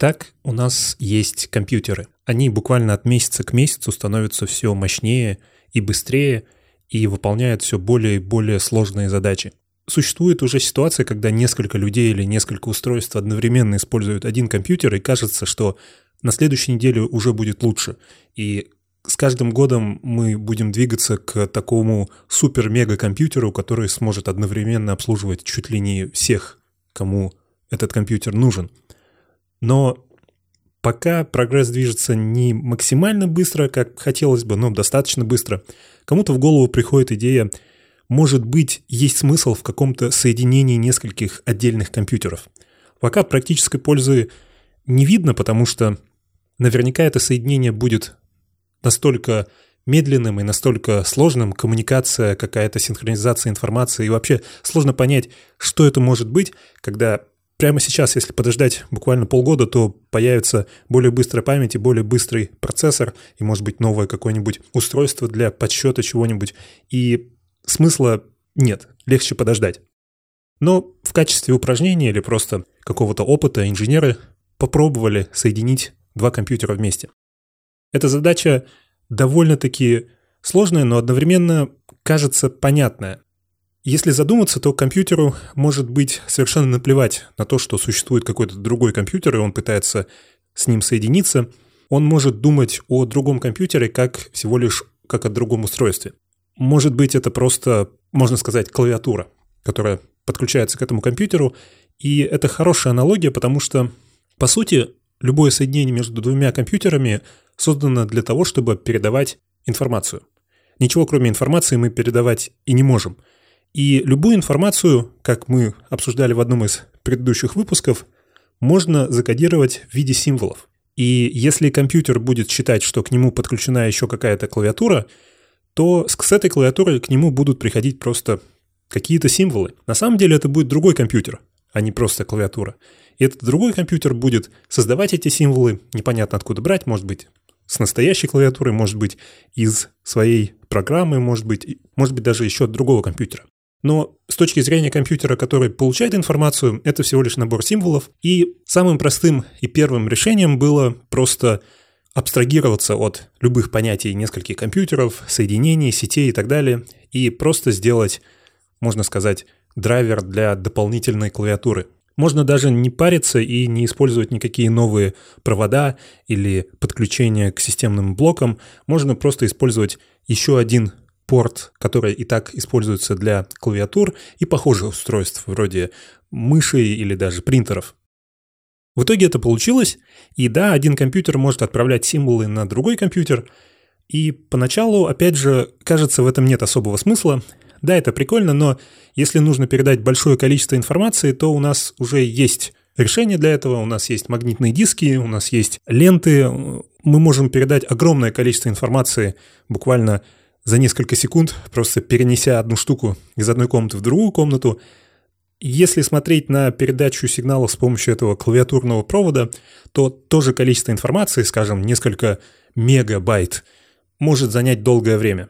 Итак, у нас есть компьютеры. Они буквально от месяца к месяцу становятся все мощнее и быстрее и выполняют все более и более сложные задачи. Существует уже ситуация, когда несколько людей или несколько устройств одновременно используют один компьютер, и кажется, что на следующей неделе уже будет лучше. И с каждым годом мы будем двигаться к такому супер-мега-компьютеру, который сможет одновременно обслуживать чуть ли не всех, кому этот компьютер нужен. Но пока прогресс движется не максимально быстро, как хотелось бы, но достаточно быстро, кому-то в голову приходит идея, может быть, есть смысл в каком-то соединении нескольких отдельных компьютеров. Пока практической пользы не видно, потому что наверняка это соединение будет настолько медленным и настолько сложным, коммуникация, какая-то синхронизация информации, и вообще сложно понять, что это может быть, когда прямо сейчас, если подождать буквально полгода, то появится более быстрая память и более быстрый процессор, и, может быть, новое какое-нибудь устройство для подсчета чего-нибудь. И смысла нет, легче подождать. Но в качестве упражнения или просто какого-то опыта инженеры попробовали соединить два компьютера вместе. Эта задача довольно-таки сложная, но одновременно кажется понятная. Если задуматься, то компьютеру может быть совершенно наплевать на то, что существует какой-то другой компьютер, и он пытается с ним соединиться. Он может думать о другом компьютере как всего лишь как о другом устройстве. Может быть, это просто, можно сказать, клавиатура, которая подключается к этому компьютеру. И это хорошая аналогия, потому что, по сути, любое соединение между двумя компьютерами создано для того, чтобы передавать информацию. Ничего кроме информации мы передавать и не можем. И любую информацию, как мы обсуждали в одном из предыдущих выпусков, можно закодировать в виде символов. И если компьютер будет считать, что к нему подключена еще какая-то клавиатура, то с этой клавиатуры к нему будут приходить просто какие-то символы. На самом деле это будет другой компьютер, а не просто клавиатура. И этот другой компьютер будет создавать эти символы, непонятно откуда брать, может быть, с настоящей клавиатурой, может быть, из своей программы, может быть, может быть даже еще от другого компьютера. Но с точки зрения компьютера, который получает информацию, это всего лишь набор символов. И самым простым и первым решением было просто абстрагироваться от любых понятий нескольких компьютеров, соединений, сетей и так далее, и просто сделать, можно сказать, драйвер для дополнительной клавиатуры. Можно даже не париться и не использовать никакие новые провода или подключения к системным блокам. Можно просто использовать еще один порт, который и так используется для клавиатур и похожих устройств, вроде мышей или даже принтеров. В итоге это получилось, и да, один компьютер может отправлять символы на другой компьютер, и поначалу, опять же, кажется, в этом нет особого смысла. Да, это прикольно, но если нужно передать большое количество информации, то у нас уже есть решение для этого, у нас есть магнитные диски, у нас есть ленты, мы можем передать огромное количество информации буквально за несколько секунд, просто перенеся одну штуку из одной комнаты в другую комнату, если смотреть на передачу сигналов с помощью этого клавиатурного провода, то тоже количество информации, скажем, несколько мегабайт, может занять долгое время.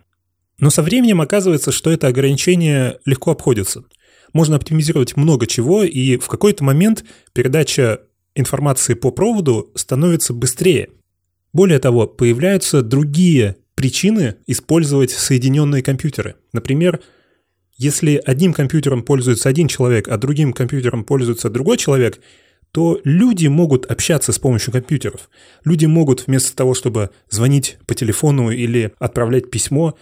Но со временем оказывается, что это ограничение легко обходится. Можно оптимизировать много чего, и в какой-то момент передача информации по проводу становится быстрее. Более того, появляются другие причины использовать соединенные компьютеры. Например, если одним компьютером пользуется один человек, а другим компьютером пользуется другой человек, то люди могут общаться с помощью компьютеров. Люди могут вместо того, чтобы звонить по телефону или отправлять письмо,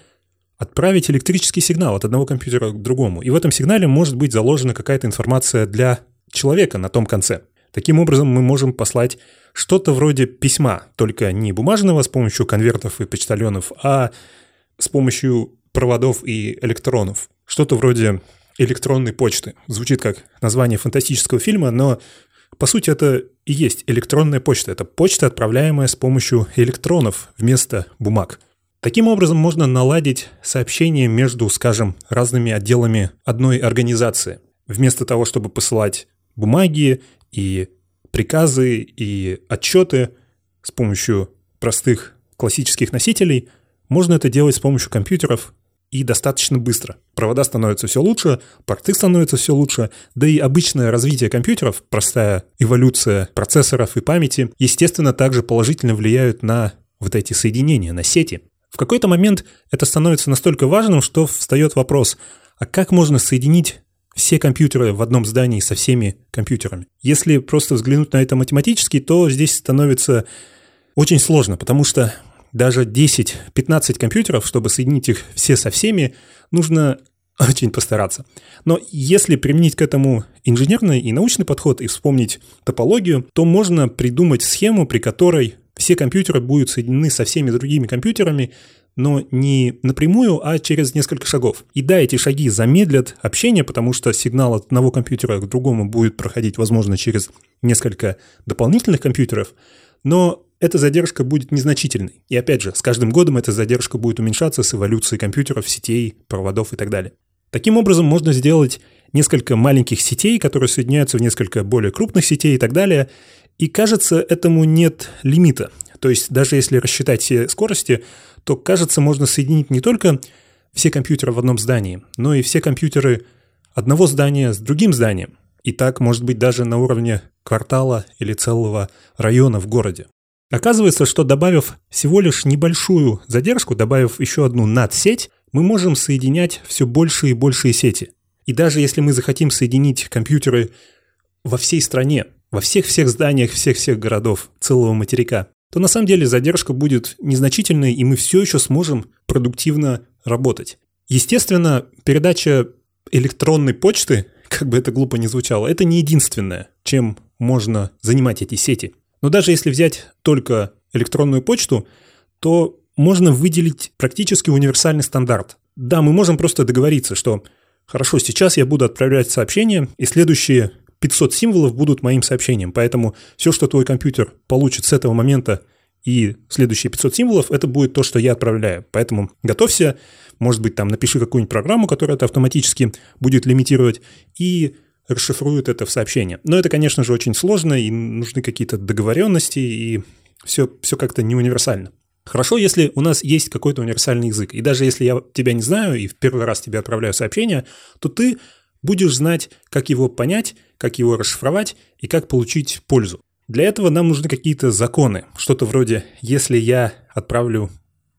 отправить электрический сигнал от одного компьютера к другому. И в этом сигнале может быть заложена какая-то информация для человека на том конце. Таким образом, мы можем послать что-то вроде письма, только не бумажного с помощью конвертов и почтальонов, а с помощью проводов и электронов. Что-то вроде электронной почты. Звучит как название фантастического фильма, но по сути это и есть электронная почта. Это почта, отправляемая с помощью электронов вместо бумаг. Таким образом можно наладить сообщение между, скажем, разными отделами одной организации. Вместо того, чтобы посылать бумаги и приказы и отчеты с помощью простых классических носителей, можно это делать с помощью компьютеров и достаточно быстро. Провода становятся все лучше, порты становятся все лучше, да и обычное развитие компьютеров, простая эволюция процессоров и памяти, естественно, также положительно влияют на вот эти соединения, на сети. В какой-то момент это становится настолько важным, что встает вопрос, а как можно соединить все компьютеры в одном здании со всеми компьютерами? Если просто взглянуть на это математически, то здесь становится очень сложно, потому что даже 10-15 компьютеров, чтобы соединить их все со всеми, нужно очень постараться. Но если применить к этому инженерный и научный подход и вспомнить топологию, то можно придумать схему, при которой все компьютеры будут соединены со всеми другими компьютерами, но не напрямую, а через несколько шагов. И да, эти шаги замедлят общение, потому что сигнал от одного компьютера к другому будет проходить, возможно, через несколько дополнительных компьютеров, но эта задержка будет незначительной. И опять же, с каждым годом эта задержка будет уменьшаться с эволюцией компьютеров, сетей, проводов и так далее. Таким образом, можно сделать несколько маленьких сетей, которые соединяются в несколько более крупных сетей и так далее. И кажется, этому нет лимита. То есть даже если рассчитать все скорости, то, кажется, можно соединить не только все компьютеры в одном здании, но и все компьютеры одного здания с другим зданием. И так может быть даже на уровне квартала или целого района в городе. Оказывается, что добавив всего лишь небольшую задержку, добавив еще одну надсеть, мы можем соединять все больше и большие сети. И даже если мы захотим соединить компьютеры во всей стране, во всех-всех зданиях всех-всех городов целого материка, то на самом деле задержка будет незначительной, и мы все еще сможем продуктивно работать. Естественно, передача электронной почты, как бы это глупо ни звучало, это не единственное, чем можно занимать эти сети. Но даже если взять только электронную почту, то можно выделить практически универсальный стандарт. Да, мы можем просто договориться, что хорошо, сейчас я буду отправлять сообщение, и следующие 500 символов будут моим сообщением. Поэтому все, что твой компьютер получит с этого момента и следующие 500 символов, это будет то, что я отправляю. Поэтому готовься, может быть, там напиши какую-нибудь программу, которая это автоматически будет лимитировать, и расшифруют это в сообщение. Но это, конечно же, очень сложно, и нужны какие-то договоренности, и все, все как-то не универсально. Хорошо, если у нас есть какой-то универсальный язык, и даже если я тебя не знаю и в первый раз тебе отправляю сообщение, то ты будешь знать, как его понять, как его расшифровать и как получить пользу. Для этого нам нужны какие-то законы. Что-то вроде, если я отправлю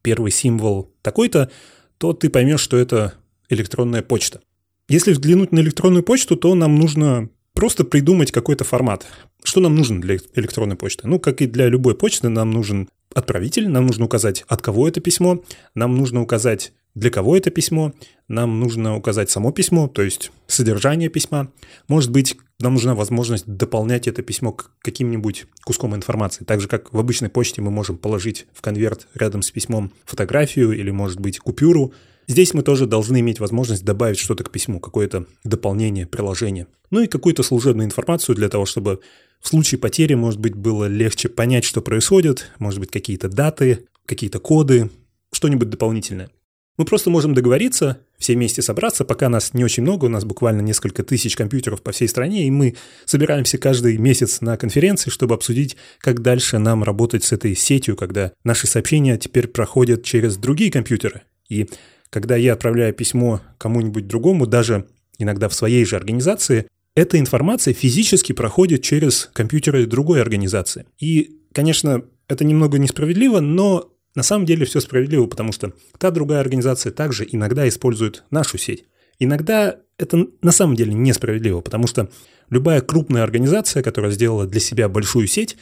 первый символ такой-то, то ты поймешь, что это электронная почта. Если взглянуть на электронную почту, то нам нужно просто придумать какой-то формат. Что нам нужно для электронной почты? Ну, как и для любой почты, нам нужен отправитель, нам нужно указать, от кого это письмо, нам нужно указать, для кого это письмо, нам нужно указать само письмо, то есть содержание письма. Может быть, нам нужна возможность дополнять это письмо к каким-нибудь куском информации. Так же, как в обычной почте мы можем положить в конверт рядом с письмом фотографию или, может быть, купюру, Здесь мы тоже должны иметь возможность добавить что-то к письму, какое-то дополнение, приложение. Ну и какую-то служебную информацию для того, чтобы в случае потери, может быть, было легче понять, что происходит, может быть, какие-то даты, какие-то коды, что-нибудь дополнительное. Мы просто можем договориться, все вместе собраться, пока нас не очень много, у нас буквально несколько тысяч компьютеров по всей стране, и мы собираемся каждый месяц на конференции, чтобы обсудить, как дальше нам работать с этой сетью, когда наши сообщения теперь проходят через другие компьютеры. И когда я отправляю письмо кому-нибудь другому, даже иногда в своей же организации, эта информация физически проходит через компьютеры другой организации. И, конечно, это немного несправедливо, но на самом деле все справедливо, потому что та другая организация также иногда использует нашу сеть. Иногда это на самом деле несправедливо, потому что любая крупная организация, которая сделала для себя большую сеть,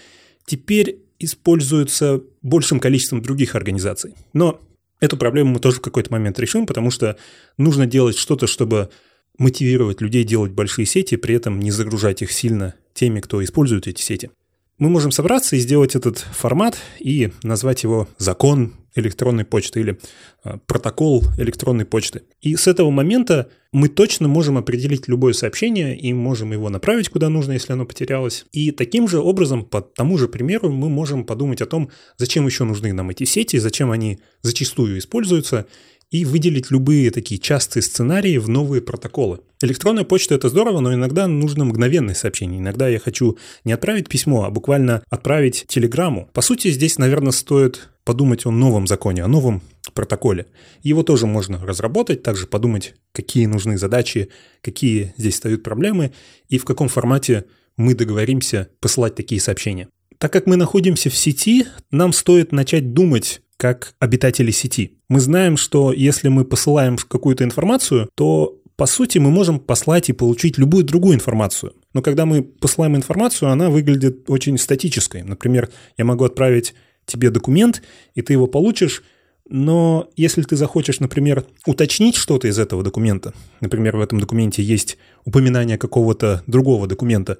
теперь используется большим количеством других организаций. Но Эту проблему мы тоже в какой-то момент решим, потому что нужно делать что-то, чтобы мотивировать людей делать большие сети, при этом не загружать их сильно теми, кто использует эти сети мы можем собраться и сделать этот формат и назвать его закон электронной почты или э, протокол электронной почты. И с этого момента мы точно можем определить любое сообщение и можем его направить куда нужно, если оно потерялось. И таким же образом, по тому же примеру, мы можем подумать о том, зачем еще нужны нам эти сети, зачем они зачастую используются, и выделить любые такие частые сценарии в новые протоколы. Электронная почта – это здорово, но иногда нужно мгновенное сообщение. Иногда я хочу не отправить письмо, а буквально отправить телеграмму. По сути, здесь, наверное, стоит подумать о новом законе, о новом протоколе. Его тоже можно разработать, также подумать, какие нужны задачи, какие здесь стоят проблемы и в каком формате мы договоримся посылать такие сообщения. Так как мы находимся в сети, нам стоит начать думать как обитатели сети. Мы знаем, что если мы посылаем какую-то информацию, то по сути мы можем послать и получить любую другую информацию. Но когда мы посылаем информацию, она выглядит очень статической. Например, я могу отправить тебе документ, и ты его получишь, но если ты захочешь, например, уточнить что-то из этого документа, например, в этом документе есть упоминание какого-то другого документа,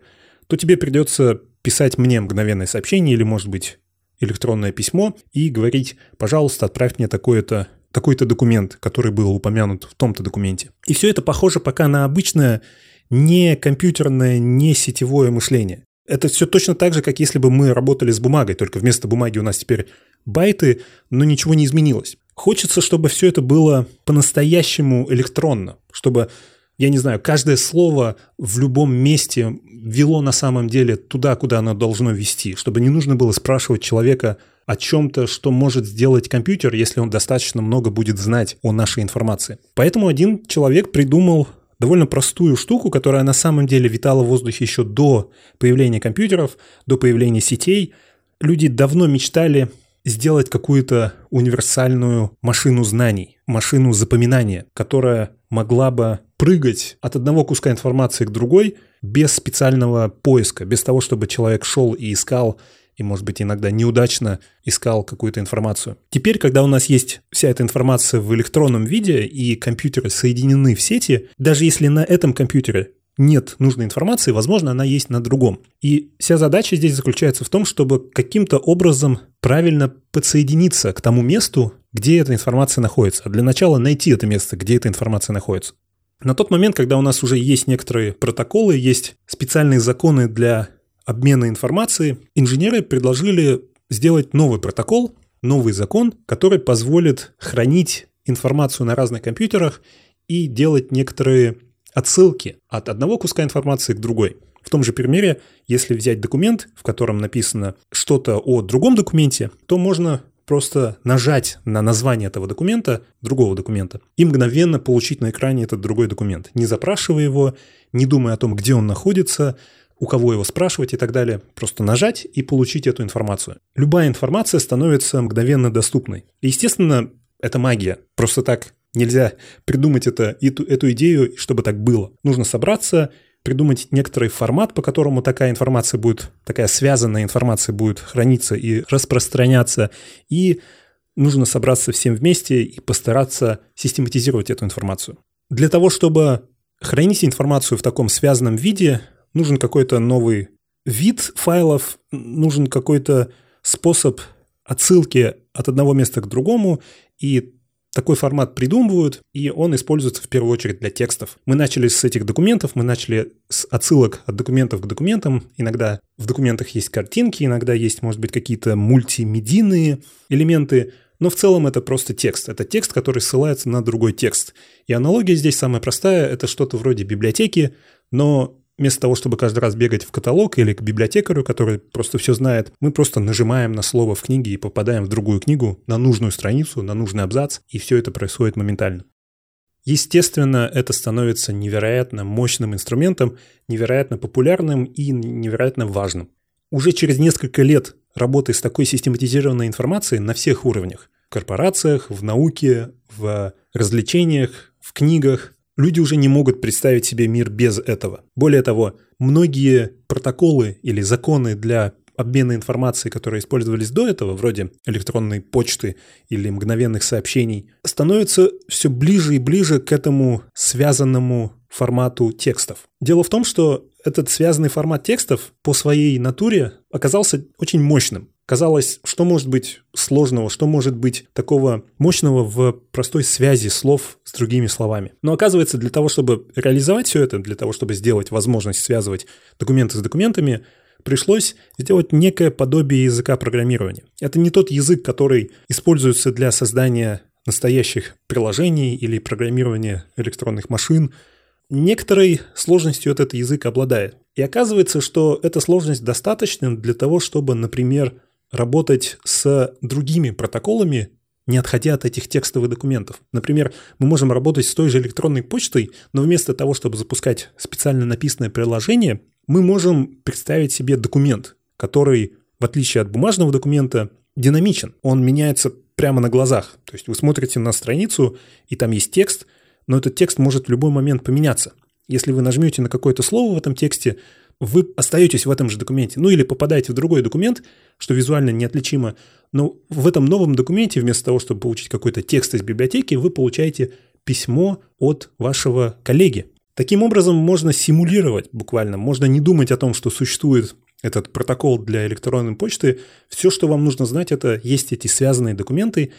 то тебе придется писать мне мгновенное сообщение или, может быть, электронное письмо и говорить, пожалуйста, отправь мне такой-то такой-то документ, который был упомянут в том-то документе. И все это похоже пока на обычное не компьютерное, не сетевое мышление. Это все точно так же, как если бы мы работали с бумагой, только вместо бумаги у нас теперь байты, но ничего не изменилось. Хочется, чтобы все это было по-настоящему электронно, чтобы, я не знаю, каждое слово в любом месте вело на самом деле туда, куда оно должно вести, чтобы не нужно было спрашивать человека о чем-то, что может сделать компьютер, если он достаточно много будет знать о нашей информации. Поэтому один человек придумал довольно простую штуку, которая на самом деле витала в воздухе еще до появления компьютеров, до появления сетей. Люди давно мечтали сделать какую-то универсальную машину знаний, машину запоминания, которая могла бы прыгать от одного куска информации к другой без специального поиска, без того, чтобы человек шел и искал и, может быть, иногда неудачно искал какую-то информацию. Теперь, когда у нас есть вся эта информация в электронном виде и компьютеры соединены в сети, даже если на этом компьютере нет нужной информации, возможно, она есть на другом. И вся задача здесь заключается в том, чтобы каким-то образом правильно подсоединиться к тому месту, где эта информация находится. А для начала найти это место, где эта информация находится. На тот момент, когда у нас уже есть некоторые протоколы, есть специальные законы для обмена информацией, инженеры предложили сделать новый протокол, новый закон, который позволит хранить информацию на разных компьютерах и делать некоторые отсылки от одного куска информации к другой. В том же примере, если взять документ, в котором написано что-то о другом документе, то можно просто нажать на название этого документа, другого документа, и мгновенно получить на экране этот другой документ, не запрашивая его, не думая о том, где он находится, у кого его спрашивать и так далее. Просто нажать и получить эту информацию. Любая информация становится мгновенно доступной. И, естественно, это магия. Просто так нельзя придумать это, эту, эту идею, чтобы так было. Нужно собраться, придумать некоторый формат, по которому такая информация будет, такая связанная информация будет храниться и распространяться. И нужно собраться всем вместе и постараться систематизировать эту информацию. Для того, чтобы хранить информацию в таком связанном виде, нужен какой-то новый вид файлов, нужен какой-то способ отсылки от одного места к другому, и такой формат придумывают, и он используется в первую очередь для текстов. Мы начали с этих документов, мы начали с отсылок от документов к документам. Иногда в документах есть картинки, иногда есть, может быть, какие-то мультимедийные элементы, но в целом это просто текст. Это текст, который ссылается на другой текст. И аналогия здесь самая простая, это что-то вроде библиотеки, но вместо того, чтобы каждый раз бегать в каталог или к библиотекарю, который просто все знает, мы просто нажимаем на слово в книге и попадаем в другую книгу, на нужную страницу, на нужный абзац, и все это происходит моментально. Естественно, это становится невероятно мощным инструментом, невероятно популярным и невероятно важным. Уже через несколько лет работы с такой систематизированной информацией на всех уровнях – в корпорациях, в науке, в развлечениях, в книгах, Люди уже не могут представить себе мир без этого. Более того, многие протоколы или законы для обмена информацией, которые использовались до этого, вроде электронной почты или мгновенных сообщений, становятся все ближе и ближе к этому связанному формату текстов. Дело в том, что этот связанный формат текстов по своей натуре оказался очень мощным. Казалось, что может быть сложного, что может быть такого мощного в простой связи слов с другими словами. Но оказывается, для того, чтобы реализовать все это, для того, чтобы сделать возможность связывать документы с документами, пришлось сделать некое подобие языка программирования. Это не тот язык, который используется для создания настоящих приложений или программирования электронных машин. Некоторой сложностью этот язык обладает. И оказывается, что эта сложность достаточна для того, чтобы, например, работать с другими протоколами не отходя от этих текстовых документов. Например, мы можем работать с той же электронной почтой, но вместо того, чтобы запускать специально написанное приложение, мы можем представить себе документ, который, в отличие от бумажного документа, динамичен. Он меняется прямо на глазах. То есть вы смотрите на страницу, и там есть текст, но этот текст может в любой момент поменяться. Если вы нажмете на какое-то слово в этом тексте, вы остаетесь в этом же документе. Ну или попадаете в другой документ, что визуально неотличимо. Но в этом новом документе, вместо того, чтобы получить какой-то текст из библиотеки, вы получаете письмо от вашего коллеги. Таким образом, можно симулировать буквально, можно не думать о том, что существует этот протокол для электронной почты. Все, что вам нужно знать, это есть эти связанные документы,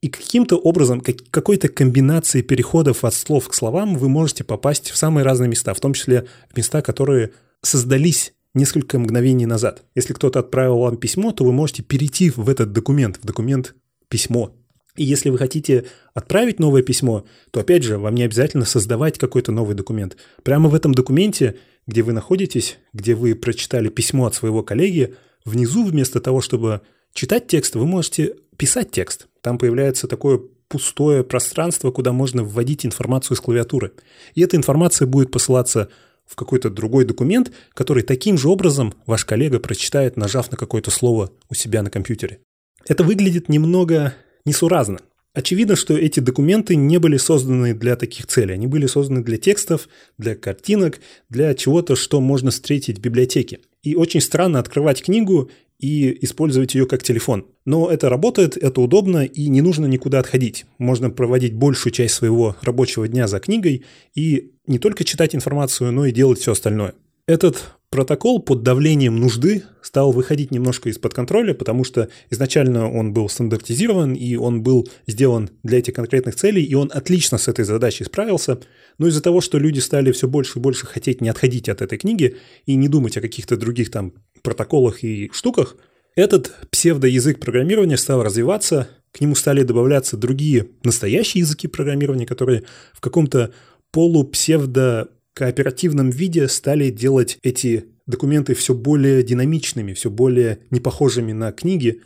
и каким-то образом, какой-то комбинацией переходов от слов к словам вы можете попасть в самые разные места, в том числе места, которые создались несколько мгновений назад. Если кто-то отправил вам письмо, то вы можете перейти в этот документ, в документ письмо. И если вы хотите отправить новое письмо, то опять же, вам не обязательно создавать какой-то новый документ. Прямо в этом документе, где вы находитесь, где вы прочитали письмо от своего коллеги, внизу вместо того, чтобы читать текст, вы можете писать текст. Там появляется такое пустое пространство, куда можно вводить информацию с клавиатуры. И эта информация будет посылаться в какой-то другой документ, который таким же образом ваш коллега прочитает, нажав на какое-то слово у себя на компьютере. Это выглядит немного несуразно. Очевидно, что эти документы не были созданы для таких целей. Они были созданы для текстов, для картинок, для чего-то, что можно встретить в библиотеке. И очень странно открывать книгу и использовать ее как телефон. Но это работает, это удобно и не нужно никуда отходить. Можно проводить большую часть своего рабочего дня за книгой и не только читать информацию, но и делать все остальное. Этот протокол под давлением нужды стал выходить немножко из-под контроля, потому что изначально он был стандартизирован, и он был сделан для этих конкретных целей, и он отлично с этой задачей справился. Но из-за того, что люди стали все больше и больше хотеть не отходить от этой книги и не думать о каких-то других там протоколах и штуках, этот псевдоязык программирования стал развиваться, к нему стали добавляться другие настоящие языки программирования, которые в каком-то полупсевдо кооперативном виде стали делать эти документы все более динамичными, все более непохожими на книги.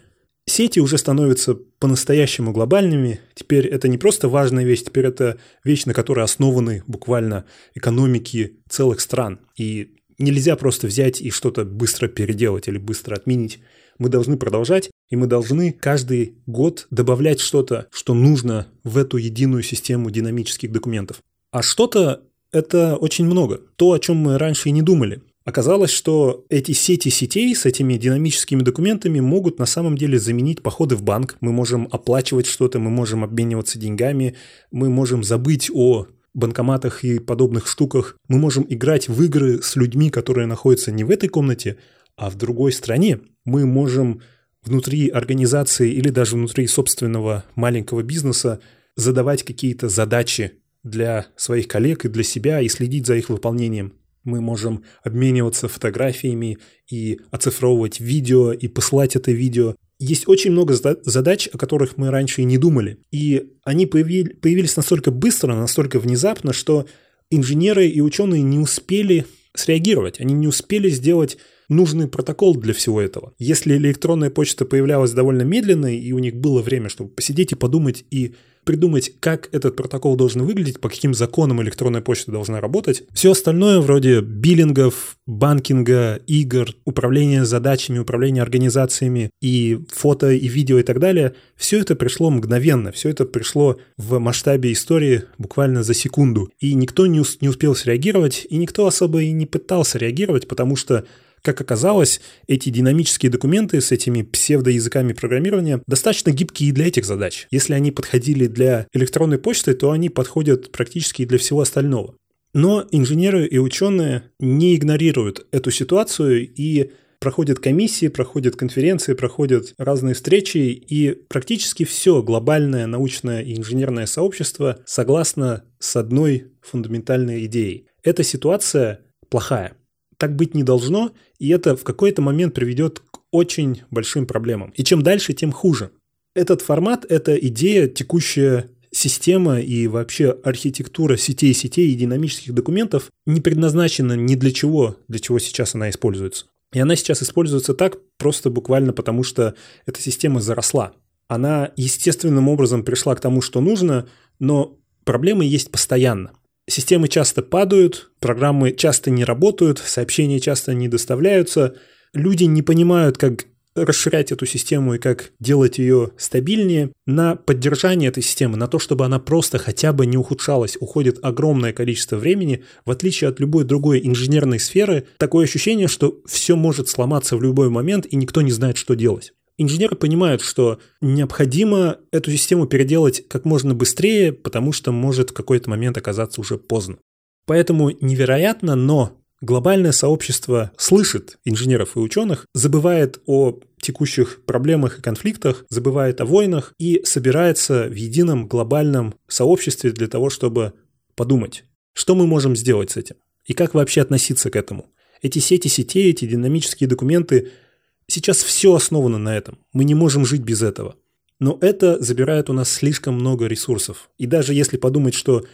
Сети уже становятся по-настоящему глобальными. Теперь это не просто важная вещь, теперь это вещь, на которой основаны буквально экономики целых стран. И нельзя просто взять и что-то быстро переделать или быстро отменить. Мы должны продолжать, и мы должны каждый год добавлять что-то, что нужно в эту единую систему динамических документов. А что-то это очень много. То, о чем мы раньше и не думали. Оказалось, что эти сети сетей с этими динамическими документами могут на самом деле заменить походы в банк. Мы можем оплачивать что-то, мы можем обмениваться деньгами, мы можем забыть о банкоматах и подобных штуках. Мы можем играть в игры с людьми, которые находятся не в этой комнате, а в другой стране. Мы можем внутри организации или даже внутри собственного маленького бизнеса задавать какие-то задачи для своих коллег и для себя и следить за их выполнением. Мы можем обмениваться фотографиями и оцифровывать видео и посылать это видео. Есть очень много задач, о которых мы раньше и не думали. И они появились настолько быстро, настолько внезапно, что инженеры и ученые не успели среагировать. Они не успели сделать нужный протокол для всего этого. Если электронная почта появлялась довольно медленно, и у них было время, чтобы посидеть и подумать и придумать, как этот протокол должен выглядеть, по каким законам электронная почта должна работать. Все остальное вроде биллингов, банкинга, игр, управления задачами, управления организациями и фото, и видео и так далее, все это пришло мгновенно, все это пришло в масштабе истории буквально за секунду. И никто не, не успел среагировать, и никто особо и не пытался реагировать, потому что как оказалось, эти динамические документы с этими псевдоязыками программирования достаточно гибкие для этих задач. Если они подходили для электронной почты, то они подходят практически для всего остального. Но инженеры и ученые не игнорируют эту ситуацию и проходят комиссии, проходят конференции, проходят разные встречи, и практически все глобальное научное и инженерное сообщество согласно с одной фундаментальной идеей. Эта ситуация плохая. Так быть не должно, и это в какой-то момент приведет к очень большим проблемам. И чем дальше, тем хуже. Этот формат – это идея, текущая система и вообще архитектура сетей сетей и динамических документов не предназначена ни для чего, для чего сейчас она используется. И она сейчас используется так просто буквально потому, что эта система заросла. она естественным образом пришла к тому, что нужно, но проблемы есть постоянно. Системы часто падают, программы часто не работают, сообщения часто не доставляются, люди не понимают, как расширять эту систему и как делать ее стабильнее, на поддержание этой системы, на то, чтобы она просто хотя бы не ухудшалась, уходит огромное количество времени. В отличие от любой другой инженерной сферы, такое ощущение, что все может сломаться в любой момент, и никто не знает, что делать. Инженеры понимают, что необходимо эту систему переделать как можно быстрее, потому что может в какой-то момент оказаться уже поздно. Поэтому невероятно, но глобальное сообщество слышит инженеров и ученых, забывает о текущих проблемах и конфликтах, забывает о войнах и собирается в едином глобальном сообществе для того, чтобы подумать, что мы можем сделать с этим и как вообще относиться к этому. Эти сети сетей, эти динамические документы, сейчас все основано на этом. Мы не можем жить без этого. Но это забирает у нас слишком много ресурсов. И даже если подумать, что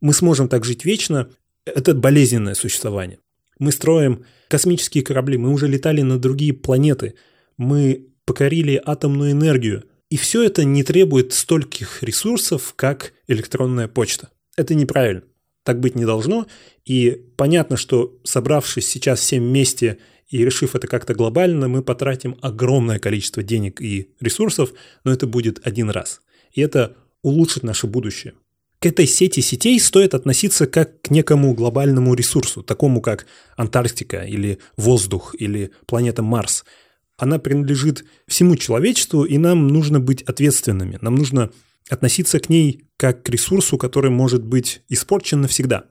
мы сможем так жить вечно, это болезненное существование. Мы строим космические корабли, мы уже летали на другие планеты, мы покорили атомную энергию. И все это не требует стольких ресурсов, как электронная почта. Это неправильно. Так быть не должно. И понятно, что собравшись сейчас всем вместе и решив это как-то глобально, мы потратим огромное количество денег и ресурсов, но это будет один раз. И это улучшит наше будущее к этой сети сетей стоит относиться как к некому глобальному ресурсу, такому как Антарктика или воздух или планета Марс. Она принадлежит всему человечеству, и нам нужно быть ответственными. Нам нужно относиться к ней как к ресурсу, который может быть испорчен навсегда.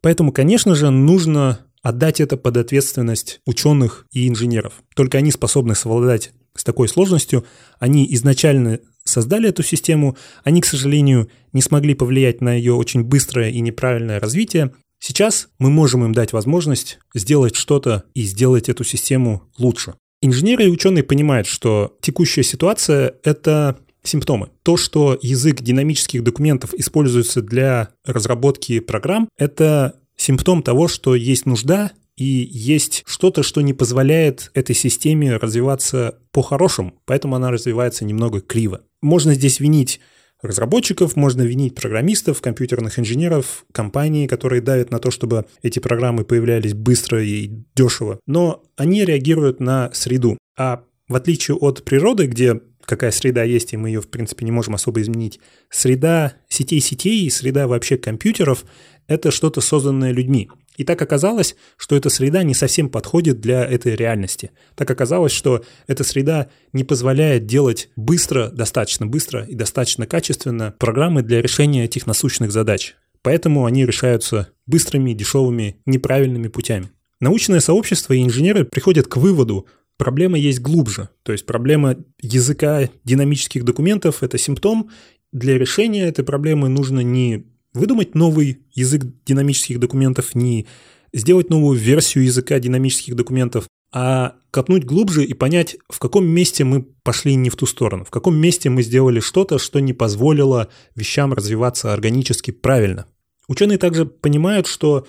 Поэтому, конечно же, нужно отдать это под ответственность ученых и инженеров. Только они способны совладать с такой сложностью. Они изначально создали эту систему, они, к сожалению, не смогли повлиять на ее очень быстрое и неправильное развитие. Сейчас мы можем им дать возможность сделать что-то и сделать эту систему лучше. Инженеры и ученые понимают, что текущая ситуация – это симптомы. То, что язык динамических документов используется для разработки программ, это симптом того, что есть нужда и есть что-то, что не позволяет этой системе развиваться по-хорошему, поэтому она развивается немного криво. Можно здесь винить разработчиков, можно винить программистов, компьютерных инженеров, компании, которые давят на то, чтобы эти программы появлялись быстро и дешево. Но они реагируют на среду. А в отличие от природы, где какая среда есть, и мы ее, в принципе, не можем особо изменить, среда сетей сетей и среда вообще компьютеров — это что-то созданное людьми. И так оказалось, что эта среда не совсем подходит для этой реальности. Так оказалось, что эта среда не позволяет делать быстро, достаточно быстро и достаточно качественно программы для решения этих насущных задач. Поэтому они решаются быстрыми, дешевыми, неправильными путями. Научное сообщество и инженеры приходят к выводу, проблема есть глубже. То есть проблема языка динамических документов – это симптом. Для решения этой проблемы нужно не выдумать новый язык динамических документов, не сделать новую версию языка динамических документов, а копнуть глубже и понять, в каком месте мы пошли не в ту сторону, в каком месте мы сделали что-то, что не позволило вещам развиваться органически правильно. Ученые также понимают, что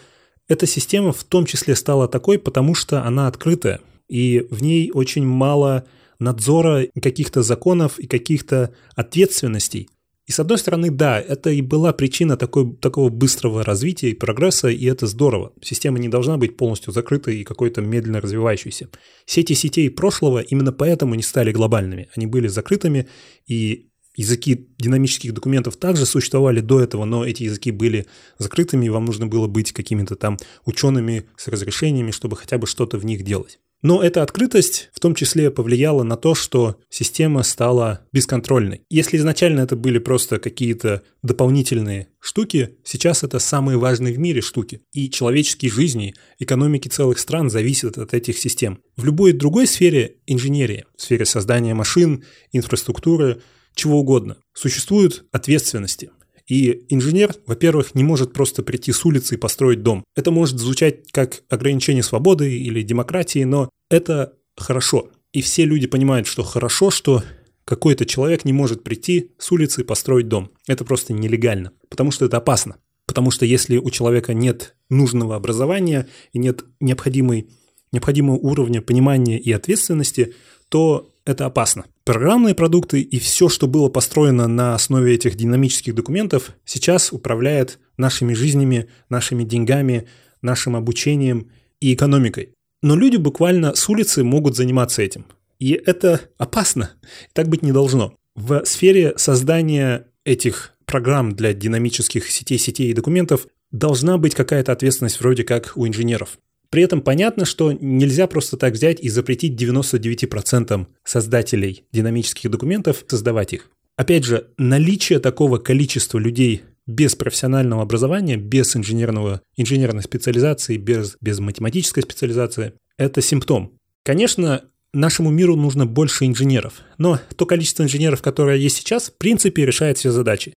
эта система в том числе стала такой, потому что она открытая, и в ней очень мало надзора, каких-то законов и каких-то ответственностей. И с одной стороны, да, это и была причина такой, такого быстрого развития и прогресса, и это здорово. Система не должна быть полностью закрытой и какой-то медленно развивающейся. Сети сетей прошлого именно поэтому не стали глобальными. Они были закрытыми, и языки динамических документов также существовали до этого, но эти языки были закрытыми, и вам нужно было быть какими-то там учеными с разрешениями, чтобы хотя бы что-то в них делать. Но эта открытость в том числе повлияла на то, что система стала бесконтрольной. Если изначально это были просто какие-то дополнительные штуки, сейчас это самые важные в мире штуки. И человеческие жизни, экономики целых стран зависят от этих систем. В любой другой сфере инженерии, в сфере создания машин, инфраструктуры, чего угодно, существуют ответственности. И инженер, во-первых, не может просто прийти с улицы и построить дом. Это может звучать как ограничение свободы или демократии, но это хорошо. И все люди понимают, что хорошо, что какой-то человек не может прийти с улицы и построить дом. Это просто нелегально, потому что это опасно. Потому что если у человека нет нужного образования и нет необходимой, необходимого уровня понимания и ответственности, то это опасно. Программные продукты и все, что было построено на основе этих динамических документов, сейчас управляет нашими жизнями, нашими деньгами, нашим обучением и экономикой. Но люди буквально с улицы могут заниматься этим. И это опасно. Так быть не должно. В сфере создания этих программ для динамических сетей, сетей и документов должна быть какая-то ответственность вроде как у инженеров. При этом понятно, что нельзя просто так взять и запретить 99% создателей динамических документов создавать их. Опять же, наличие такого количества людей без профессионального образования, без инженерного, инженерной специализации, без, без математической специализации, это симптом. Конечно, нашему миру нужно больше инженеров, но то количество инженеров, которое есть сейчас, в принципе, решает все задачи.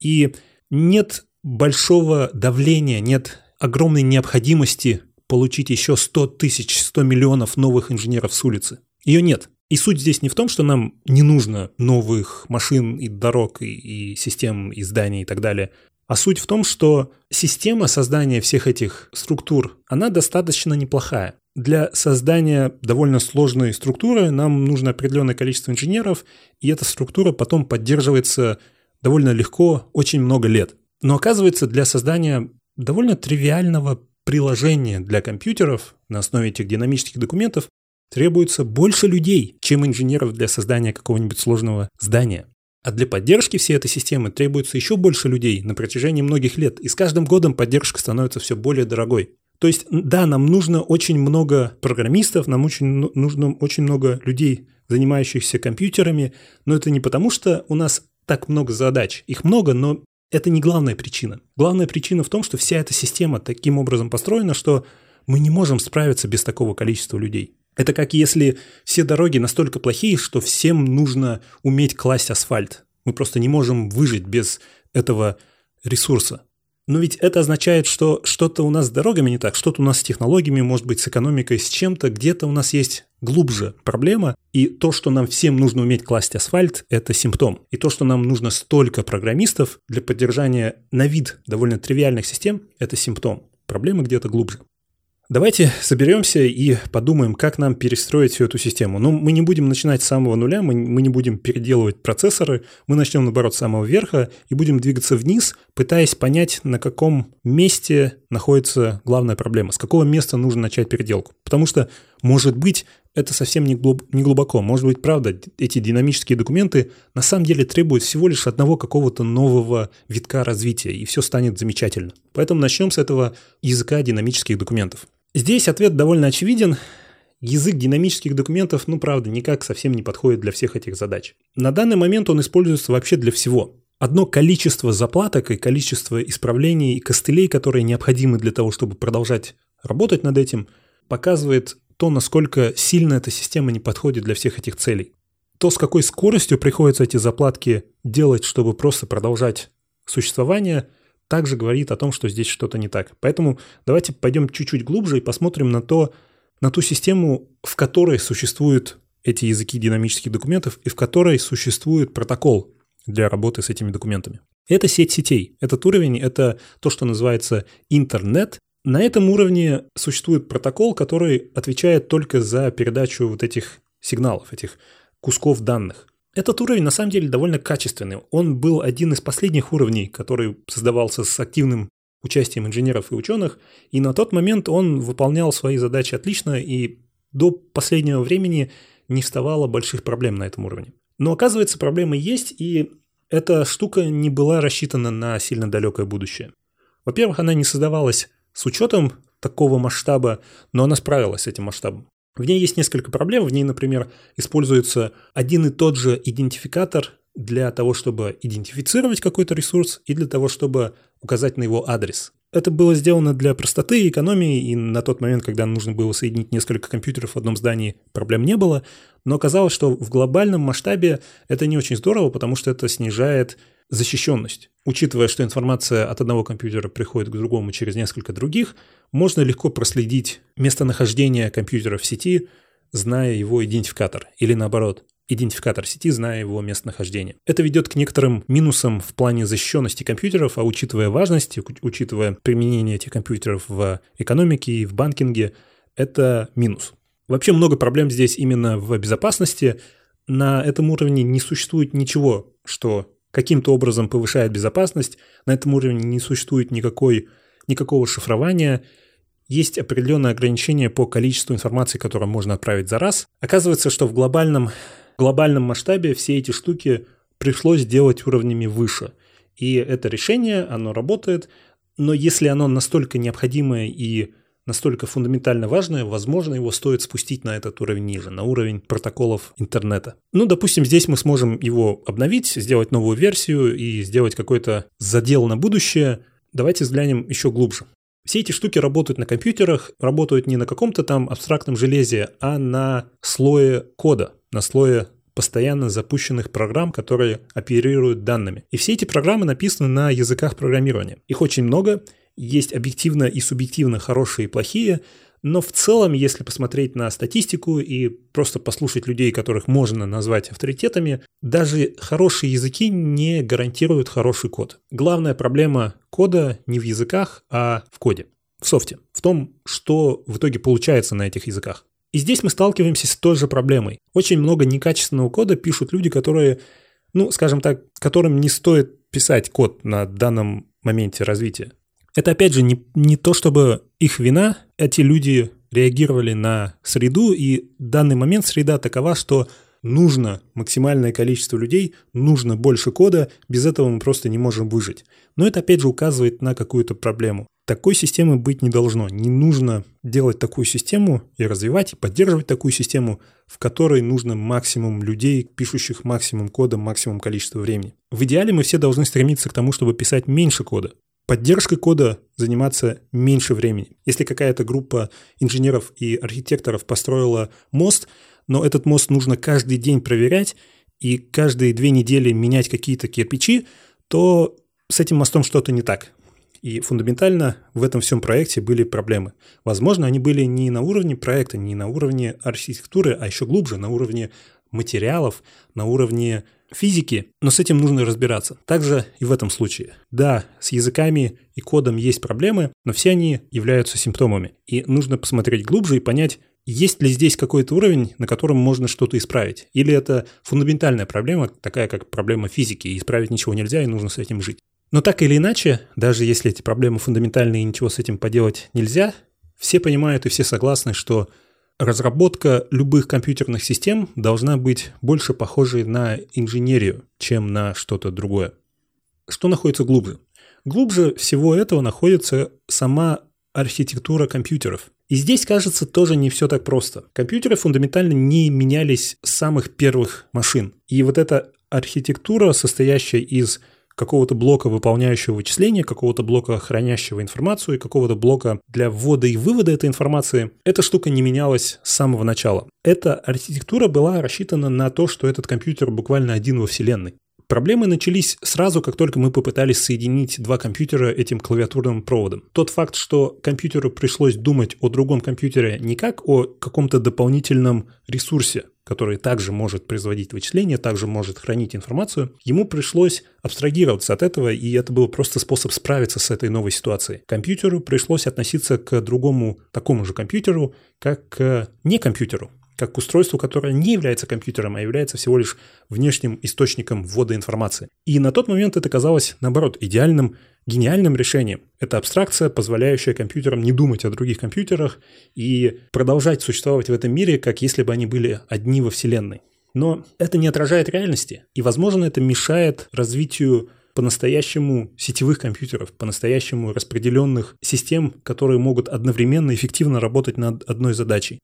И нет большого давления, нет огромной необходимости получить еще 100 тысяч, 100 миллионов новых инженеров с улицы. Ее нет. И суть здесь не в том, что нам не нужно новых машин и дорог, и, и систем, и зданий и так далее, а суть в том, что система создания всех этих структур, она достаточно неплохая. Для создания довольно сложной структуры нам нужно определенное количество инженеров, и эта структура потом поддерживается довольно легко, очень много лет. Но оказывается, для создания довольно тривиального приложения для компьютеров на основе этих динамических документов требуется больше людей, чем инженеров для создания какого-нибудь сложного здания. А для поддержки всей этой системы требуется еще больше людей на протяжении многих лет, и с каждым годом поддержка становится все более дорогой. То есть, да, нам нужно очень много программистов, нам очень, нужно очень много людей, занимающихся компьютерами, но это не потому, что у нас так много задач. Их много, но это не главная причина. Главная причина в том, что вся эта система таким образом построена, что мы не можем справиться без такого количества людей. Это как если все дороги настолько плохие, что всем нужно уметь класть асфальт. Мы просто не можем выжить без этого ресурса. Но ведь это означает, что что-то у нас с дорогами не так, что-то у нас с технологиями, может быть, с экономикой, с чем-то, где-то у нас есть глубже проблема, и то, что нам всем нужно уметь класть асфальт, это симптом. И то, что нам нужно столько программистов для поддержания на вид довольно тривиальных систем, это симптом. Проблема где-то глубже. Давайте соберемся и подумаем, как нам перестроить всю эту систему. Ну, мы не будем начинать с самого нуля, мы, мы не будем переделывать процессоры, мы начнем, наоборот, с самого верха и будем двигаться вниз, пытаясь понять, на каком месте находится главная проблема, с какого места нужно начать переделку. Потому что, может быть, это совсем не глубоко. Может быть, правда, эти динамические документы на самом деле требуют всего лишь одного какого-то нового витка развития, и все станет замечательно. Поэтому начнем с этого языка динамических документов. Здесь ответ довольно очевиден. Язык динамических документов, ну правда, никак совсем не подходит для всех этих задач. На данный момент он используется вообще для всего. Одно количество заплаток и количество исправлений и костылей, которые необходимы для того, чтобы продолжать работать над этим, показывает то, насколько сильно эта система не подходит для всех этих целей. То, с какой скоростью приходится эти заплатки делать, чтобы просто продолжать существование – также говорит о том, что здесь что-то не так. Поэтому давайте пойдем чуть-чуть глубже и посмотрим на то, на ту систему, в которой существуют эти языки динамических документов и в которой существует протокол для работы с этими документами. Это сеть сетей. Этот уровень – это то, что называется интернет. На этом уровне существует протокол, который отвечает только за передачу вот этих сигналов, этих кусков данных. Этот уровень на самом деле довольно качественный. Он был один из последних уровней, который создавался с активным участием инженеров и ученых, и на тот момент он выполнял свои задачи отлично, и до последнего времени не вставало больших проблем на этом уровне. Но оказывается, проблемы есть, и эта штука не была рассчитана на сильно далекое будущее. Во-первых, она не создавалась с учетом такого масштаба, но она справилась с этим масштабом. В ней есть несколько проблем. В ней, например, используется один и тот же идентификатор для того, чтобы идентифицировать какой-то ресурс и для того, чтобы указать на его адрес. Это было сделано для простоты и экономии, и на тот момент, когда нужно было соединить несколько компьютеров в одном здании, проблем не было. Но оказалось, что в глобальном масштабе это не очень здорово, потому что это снижает защищенность. Учитывая, что информация от одного компьютера приходит к другому через несколько других, можно легко проследить местонахождение компьютера в сети, зная его идентификатор, или наоборот, идентификатор сети, зная его местонахождение. Это ведет к некоторым минусам в плане защищенности компьютеров, а учитывая важность, учитывая применение этих компьютеров в экономике и в банкинге, это минус. Вообще много проблем здесь именно в безопасности, на этом уровне не существует ничего, что каким-то образом повышает безопасность, на этом уровне не существует никакой, никакого шифрования, есть определенные ограничения по количеству информации, которую можно отправить за раз. Оказывается, что в глобальном, глобальном масштабе все эти штуки пришлось делать уровнями выше. И это решение, оно работает, но если оно настолько необходимое и настолько фундаментально важное, возможно, его стоит спустить на этот уровень ниже, на уровень протоколов интернета. Ну, допустим, здесь мы сможем его обновить, сделать новую версию и сделать какой-то задел на будущее. Давайте взглянем еще глубже. Все эти штуки работают на компьютерах, работают не на каком-то там абстрактном железе, а на слое кода, на слое постоянно запущенных программ, которые оперируют данными. И все эти программы написаны на языках программирования. Их очень много, есть объективно и субъективно хорошие и плохие, но в целом, если посмотреть на статистику и просто послушать людей, которых можно назвать авторитетами, даже хорошие языки не гарантируют хороший код. Главная проблема кода не в языках, а в коде, в софте, в том, что в итоге получается на этих языках. И здесь мы сталкиваемся с той же проблемой. Очень много некачественного кода пишут люди, которые, ну, скажем так, которым не стоит писать код на данном моменте развития. Это, опять же, не, не то, чтобы их вина. Эти люди реагировали на среду, и данный момент среда такова, что нужно максимальное количество людей, нужно больше кода, без этого мы просто не можем выжить. Но это опять же указывает на какую-то проблему. Такой системы быть не должно. Не нужно делать такую систему и развивать, и поддерживать такую систему, в которой нужно максимум людей, пишущих максимум кода, максимум количества времени. В идеале мы все должны стремиться к тому, чтобы писать меньше кода поддержкой кода заниматься меньше времени. Если какая-то группа инженеров и архитекторов построила мост, но этот мост нужно каждый день проверять и каждые две недели менять какие-то кирпичи, то с этим мостом что-то не так. И фундаментально в этом всем проекте были проблемы. Возможно, они были не на уровне проекта, не на уровне архитектуры, а еще глубже, на уровне материалов, на уровне физики, но с этим нужно разбираться. Также и в этом случае. Да, с языками и кодом есть проблемы, но все они являются симптомами. И нужно посмотреть глубже и понять, есть ли здесь какой-то уровень, на котором можно что-то исправить? Или это фундаментальная проблема, такая как проблема физики, и исправить ничего нельзя, и нужно с этим жить. Но так или иначе, даже если эти проблемы фундаментальные и ничего с этим поделать нельзя, все понимают и все согласны, что Разработка любых компьютерных систем должна быть больше похожей на инженерию, чем на что-то другое. Что находится глубже? Глубже всего этого находится сама архитектура компьютеров. И здесь, кажется, тоже не все так просто. Компьютеры фундаментально не менялись с самых первых машин. И вот эта архитектура, состоящая из какого-то блока выполняющего вычисления, какого-то блока хранящего информацию и какого-то блока для ввода и вывода этой информации, эта штука не менялась с самого начала. Эта архитектура была рассчитана на то, что этот компьютер буквально один во Вселенной. Проблемы начались сразу, как только мы попытались соединить два компьютера этим клавиатурным проводом. Тот факт, что компьютеру пришлось думать о другом компьютере не как о каком-то дополнительном ресурсе, который также может производить вычисления, также может хранить информацию, ему пришлось абстрагироваться от этого, и это был просто способ справиться с этой новой ситуацией. Компьютеру пришлось относиться к другому такому же компьютеру, как к не компьютеру, как к устройству, которое не является компьютером, а является всего лишь внешним источником ввода информации. И на тот момент это казалось, наоборот, идеальным, гениальным решением. Это абстракция, позволяющая компьютерам не думать о других компьютерах и продолжать существовать в этом мире, как если бы они были одни во Вселенной. Но это не отражает реальности, и, возможно, это мешает развитию по-настоящему сетевых компьютеров, по-настоящему распределенных систем, которые могут одновременно эффективно работать над одной задачей.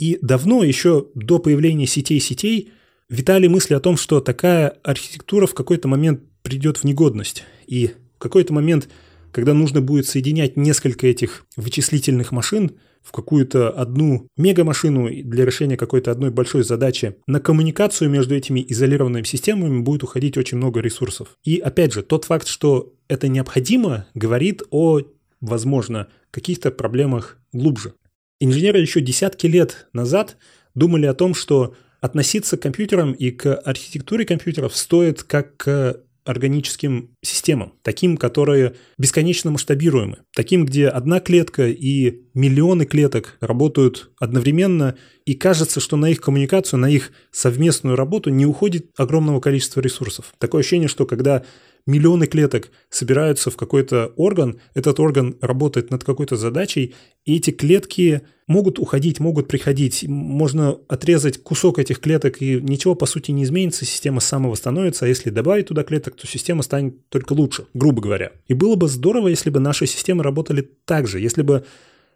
И давно, еще до появления сетей-сетей, витали мысли о том, что такая архитектура в какой-то момент придет в негодность. И в какой-то момент, когда нужно будет соединять несколько этих вычислительных машин в какую-то одну мегамашину для решения какой-то одной большой задачи, на коммуникацию между этими изолированными системами будет уходить очень много ресурсов. И опять же, тот факт, что это необходимо, говорит о, возможно, каких-то проблемах глубже. Инженеры еще десятки лет назад думали о том, что относиться к компьютерам и к архитектуре компьютеров стоит как к органическим системам, таким, которые бесконечно масштабируемы, таким, где одна клетка и миллионы клеток работают одновременно, и кажется, что на их коммуникацию, на их совместную работу не уходит огромного количества ресурсов. Такое ощущение, что когда миллионы клеток собираются в какой-то орган, этот орган работает над какой-то задачей, и эти клетки могут уходить, могут приходить, можно отрезать кусок этих клеток, и ничего по сути не изменится, система самовосстановится, а если добавить туда клеток, то система станет только лучше, грубо говоря. И было бы здорово, если бы наши системы работали так же, если бы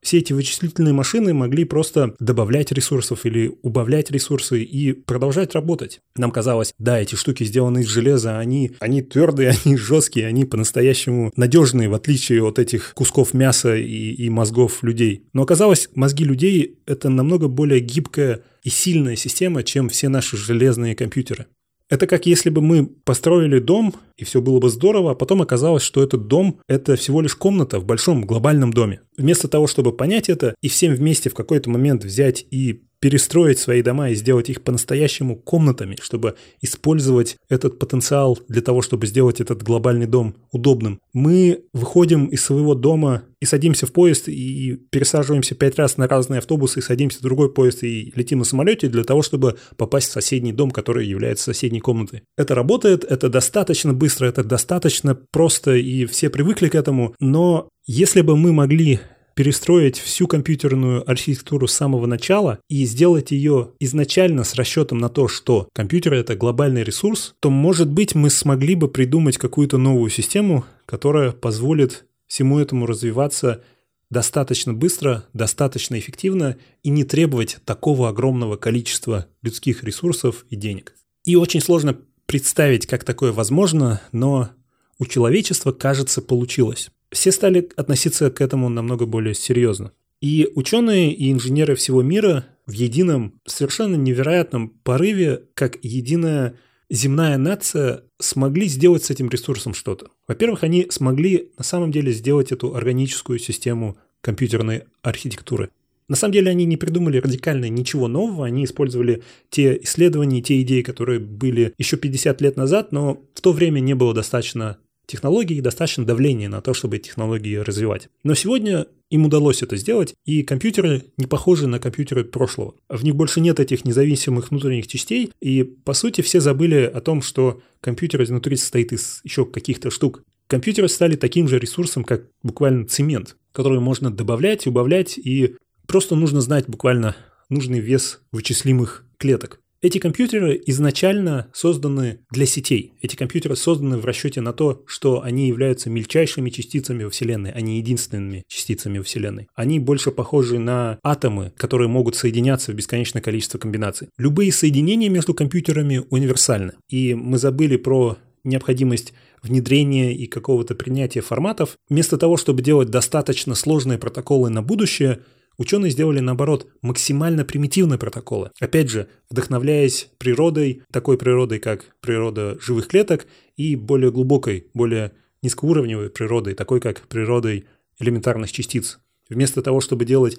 все эти вычислительные машины могли просто добавлять ресурсов или убавлять ресурсы и продолжать работать. Нам казалось, да, эти штуки сделаны из железа, они, они твердые, они жесткие, они по-настоящему надежные, в отличие от этих кусков мяса и, и мозгов людей. Но оказалось, мозги людей — это намного более гибкая и сильная система, чем все наши железные компьютеры. Это как если бы мы построили дом, и все было бы здорово, а потом оказалось, что этот дом – это всего лишь комната в большом глобальном доме. Вместо того, чтобы понять это и всем вместе в какой-то момент взять и перестроить свои дома и сделать их по-настоящему комнатами, чтобы использовать этот потенциал для того, чтобы сделать этот глобальный дом удобным. Мы выходим из своего дома и садимся в поезд и пересаживаемся пять раз на разные автобусы, и садимся в другой поезд и летим на самолете для того, чтобы попасть в соседний дом, который является соседней комнатой. Это работает, это достаточно быстро, это достаточно просто, и все привыкли к этому, но если бы мы могли перестроить всю компьютерную архитектуру с самого начала и сделать ее изначально с расчетом на то, что компьютер — это глобальный ресурс, то, может быть, мы смогли бы придумать какую-то новую систему, которая позволит всему этому развиваться достаточно быстро, достаточно эффективно и не требовать такого огромного количества людских ресурсов и денег. И очень сложно представить, как такое возможно, но у человечества, кажется, получилось все стали относиться к этому намного более серьезно. И ученые и инженеры всего мира в едином, совершенно невероятном порыве, как единая земная нация, смогли сделать с этим ресурсом что-то. Во-первых, они смогли на самом деле сделать эту органическую систему компьютерной архитектуры. На самом деле они не придумали радикально ничего нового, они использовали те исследования, те идеи, которые были еще 50 лет назад, но в то время не было достаточно технологий и достаточно давления на то, чтобы технологии развивать. Но сегодня им удалось это сделать, и компьютеры не похожи на компьютеры прошлого. В них больше нет этих независимых внутренних частей, и по сути все забыли о том, что компьютер изнутри состоит из еще каких-то штук. Компьютеры стали таким же ресурсом, как буквально цемент, который можно добавлять, убавлять, и просто нужно знать буквально нужный вес вычислимых клеток. Эти компьютеры изначально созданы для сетей. Эти компьютеры созданы в расчете на то, что они являются мельчайшими частицами во Вселенной, а не единственными частицами во Вселенной. Они больше похожи на атомы, которые могут соединяться в бесконечное количество комбинаций. Любые соединения между компьютерами универсальны. И мы забыли про необходимость внедрения и какого-то принятия форматов. Вместо того, чтобы делать достаточно сложные протоколы на будущее, Ученые сделали, наоборот, максимально примитивные протоколы. Опять же, вдохновляясь природой, такой природой, как природа живых клеток, и более глубокой, более низкоуровневой природой, такой как природой элементарных частиц. Вместо того, чтобы делать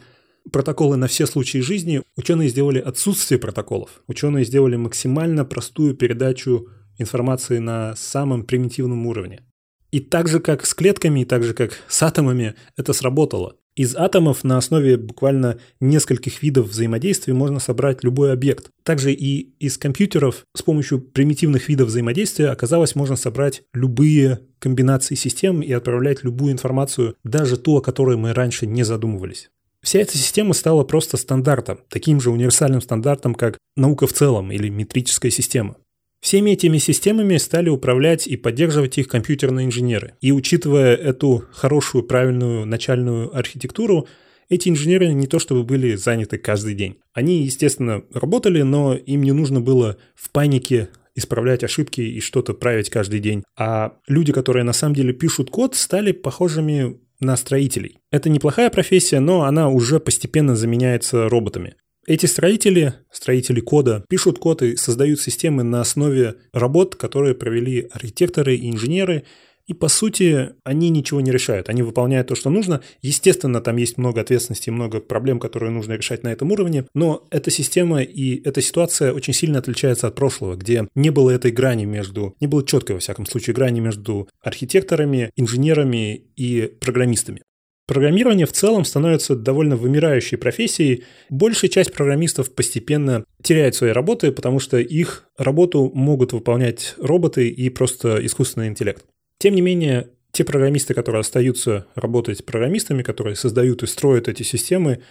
протоколы на все случаи жизни, ученые сделали отсутствие протоколов. Ученые сделали максимально простую передачу информации на самом примитивном уровне. И так же, как с клетками, и так же, как с атомами, это сработало. Из атомов на основе буквально нескольких видов взаимодействия можно собрать любой объект. Также и из компьютеров с помощью примитивных видов взаимодействия оказалось можно собрать любые комбинации систем и отправлять любую информацию, даже ту, о которой мы раньше не задумывались. Вся эта система стала просто стандартом, таким же универсальным стандартом, как наука в целом или метрическая система. Всеми этими системами стали управлять и поддерживать их компьютерные инженеры. И учитывая эту хорошую, правильную начальную архитектуру, эти инженеры не то чтобы были заняты каждый день. Они, естественно, работали, но им не нужно было в панике исправлять ошибки и что-то править каждый день. А люди, которые на самом деле пишут код, стали похожими на строителей. Это неплохая профессия, но она уже постепенно заменяется роботами. Эти строители, строители кода, пишут код и создают системы на основе работ, которые провели архитекторы и инженеры, И по сути они ничего не решают, они выполняют то, что нужно. Естественно, там есть много ответственности, много проблем, которые нужно решать на этом уровне, но эта система и эта ситуация очень сильно отличается от прошлого, где не было этой грани между, не было четкой, во всяком случае, грани между архитекторами, инженерами и программистами. Программирование в целом становится довольно вымирающей профессией. Большая часть программистов постепенно теряет свои работы, потому что их работу могут выполнять роботы и просто искусственный интеллект. Тем не менее, те программисты, которые остаются работать программистами, которые создают и строят эти системы,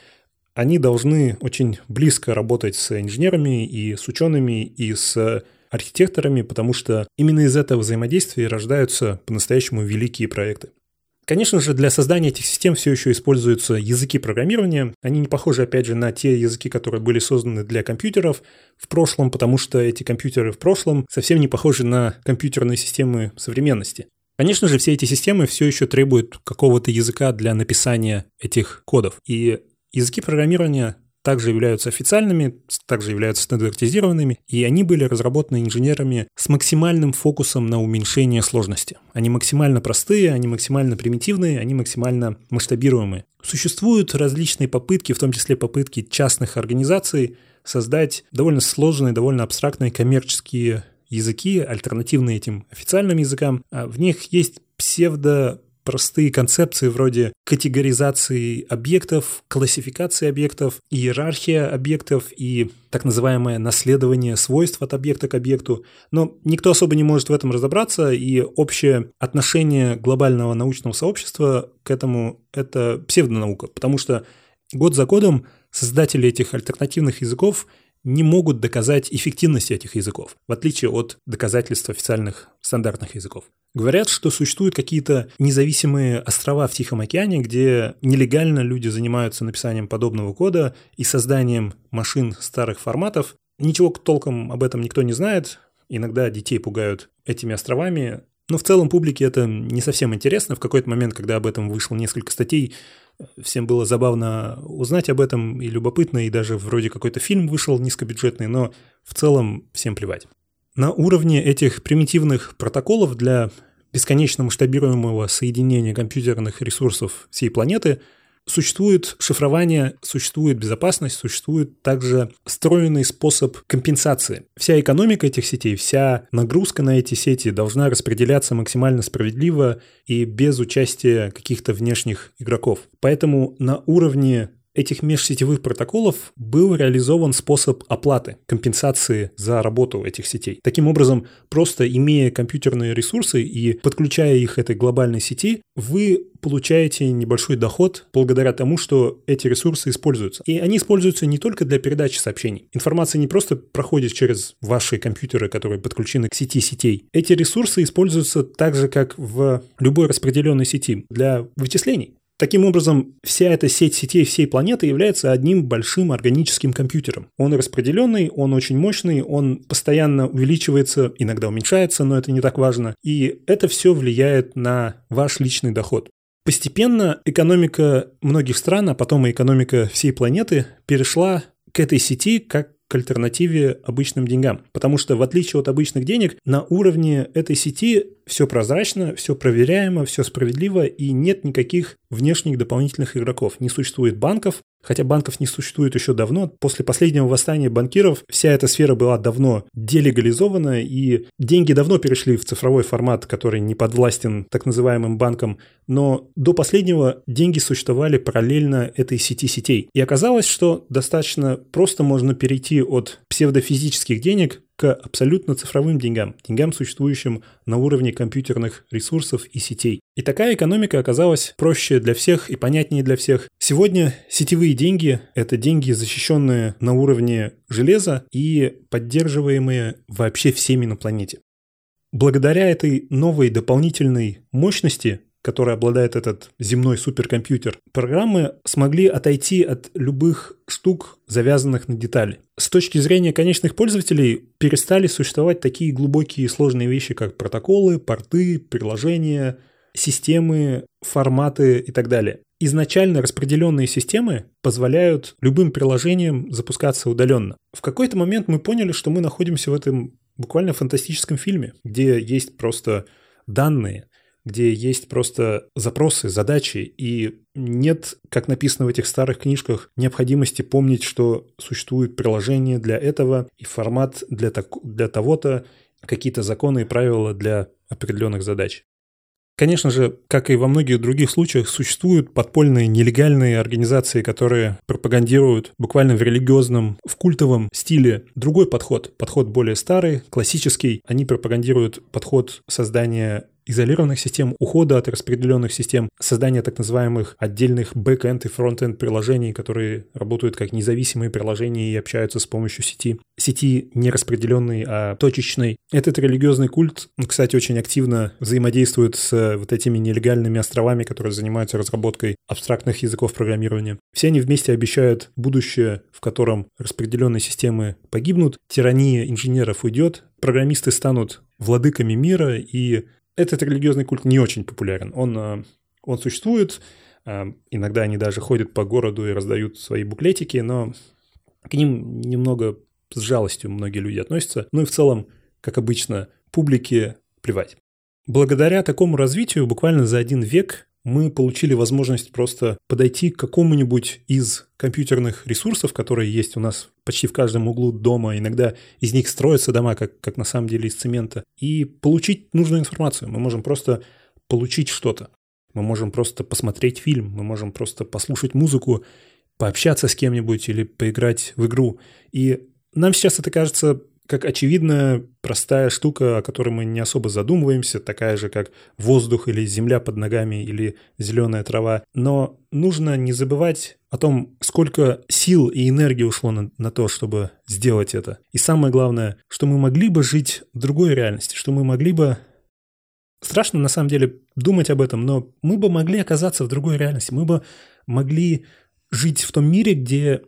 они должны очень близко работать с инженерами и с учеными и с архитекторами, потому что именно из этого взаимодействия рождаются по-настоящему великие проекты. Конечно же, для создания этих систем все еще используются языки программирования. Они не похожи, опять же, на те языки, которые были созданы для компьютеров в прошлом, потому что эти компьютеры в прошлом совсем не похожи на компьютерные системы современности. Конечно же, все эти системы все еще требуют какого-то языка для написания этих кодов. И языки программирования также являются официальными, также являются стандартизированными, и они были разработаны инженерами с максимальным фокусом на уменьшение сложности. Они максимально простые, они максимально примитивные, они максимально масштабируемые. Существуют различные попытки, в том числе попытки частных организаций, создать довольно сложные, довольно абстрактные коммерческие языки, альтернативные этим официальным языкам. А в них есть псевдо простые концепции вроде категоризации объектов, классификации объектов, иерархия объектов и так называемое наследование свойств от объекта к объекту. Но никто особо не может в этом разобраться, и общее отношение глобального научного сообщества к этому – это псевдонаука, потому что год за годом создатели этих альтернативных языков не могут доказать эффективность этих языков, в отличие от доказательств официальных стандартных языков. Говорят, что существуют какие-то независимые острова в Тихом океане, где нелегально люди занимаются написанием подобного кода и созданием машин старых форматов. Ничего толком об этом никто не знает. Иногда детей пугают этими островами. Но в целом публике это не совсем интересно. В какой-то момент, когда об этом вышло несколько статей, всем было забавно узнать об этом и любопытно, и даже вроде какой-то фильм вышел низкобюджетный, но в целом всем плевать. На уровне этих примитивных протоколов для бесконечно масштабируемого соединения компьютерных ресурсов всей планеты существует шифрование, существует безопасность, существует также встроенный способ компенсации. Вся экономика этих сетей, вся нагрузка на эти сети должна распределяться максимально справедливо и без участия каких-то внешних игроков. Поэтому на уровне этих межсетевых протоколов был реализован способ оплаты, компенсации за работу этих сетей. Таким образом, просто имея компьютерные ресурсы и подключая их этой глобальной сети, вы получаете небольшой доход благодаря тому, что эти ресурсы используются. И они используются не только для передачи сообщений. Информация не просто проходит через ваши компьютеры, которые подключены к сети сетей. Эти ресурсы используются так же, как в любой распределенной сети для вычислений. Таким образом, вся эта сеть сетей всей планеты является одним большим органическим компьютером. Он распределенный, он очень мощный, он постоянно увеличивается, иногда уменьшается, но это не так важно. И это все влияет на ваш личный доход. Постепенно экономика многих стран, а потом и экономика всей планеты перешла к этой сети как к альтернативе обычным деньгам. Потому что в отличие от обычных денег, на уровне этой сети все прозрачно, все проверяемо, все справедливо и нет никаких внешних дополнительных игроков. Не существует банков, Хотя банков не существует еще давно, после последнего восстания банкиров вся эта сфера была давно делегализована, и деньги давно перешли в цифровой формат, который не подвластен так называемым банкам. Но до последнего деньги существовали параллельно этой сети сетей. И оказалось, что достаточно просто можно перейти от псевдофизических денег к абсолютно цифровым деньгам, деньгам, существующим на уровне компьютерных ресурсов и сетей. И такая экономика оказалась проще для всех и понятнее для всех. Сегодня сетевые деньги – это деньги, защищенные на уровне железа и поддерживаемые вообще всеми на планете. Благодаря этой новой дополнительной мощности который обладает этот земной суперкомпьютер, программы смогли отойти от любых штук, завязанных на детали. С точки зрения конечных пользователей перестали существовать такие глубокие и сложные вещи, как протоколы, порты, приложения, системы, форматы и так далее. Изначально распределенные системы позволяют любым приложениям запускаться удаленно. В какой-то момент мы поняли, что мы находимся в этом буквально фантастическом фильме, где есть просто данные – где есть просто запросы, задачи, и нет, как написано в этих старых книжках, необходимости помнить, что существует приложение для этого и формат для, так, для того-то, какие-то законы и правила для определенных задач. Конечно же, как и во многих других случаях, существуют подпольные нелегальные организации, которые пропагандируют буквально в религиозном, в культовом стиле другой подход. Подход более старый, классический. Они пропагандируют подход создания изолированных систем, ухода от распределенных систем, создания так называемых отдельных back-end и front-end приложений, которые работают как независимые приложения и общаются с помощью сети. Сети не распределенной, а точечной. Этот религиозный культ, кстати, очень активно взаимодействует с вот этими нелегальными островами, которые занимаются разработкой абстрактных языков программирования. Все они вместе обещают будущее, в котором распределенные системы погибнут, тирания инженеров уйдет, программисты станут владыками мира, и этот религиозный культ не очень популярен. Он, э, он существует, э, иногда они даже ходят по городу и раздают свои буклетики, но к ним немного с жалостью многие люди относятся. Ну и в целом, как обычно, публике плевать. Благодаря такому развитию буквально за один век мы получили возможность просто подойти к какому-нибудь из компьютерных ресурсов, которые есть у нас почти в каждом углу дома, иногда из них строятся дома, как, как на самом деле из цемента, и получить нужную информацию. Мы можем просто получить что-то. Мы можем просто посмотреть фильм, мы можем просто послушать музыку, пообщаться с кем-нибудь или поиграть в игру. И нам сейчас это кажется как очевидная простая штука, о которой мы не особо задумываемся, такая же, как воздух или земля под ногами или зеленая трава. Но нужно не забывать о том, сколько сил и энергии ушло на, на то, чтобы сделать это. И самое главное, что мы могли бы жить в другой реальности, что мы могли бы Страшно на самом деле думать об этом, но мы бы могли оказаться в другой реальности. Мы бы могли жить в том мире, где,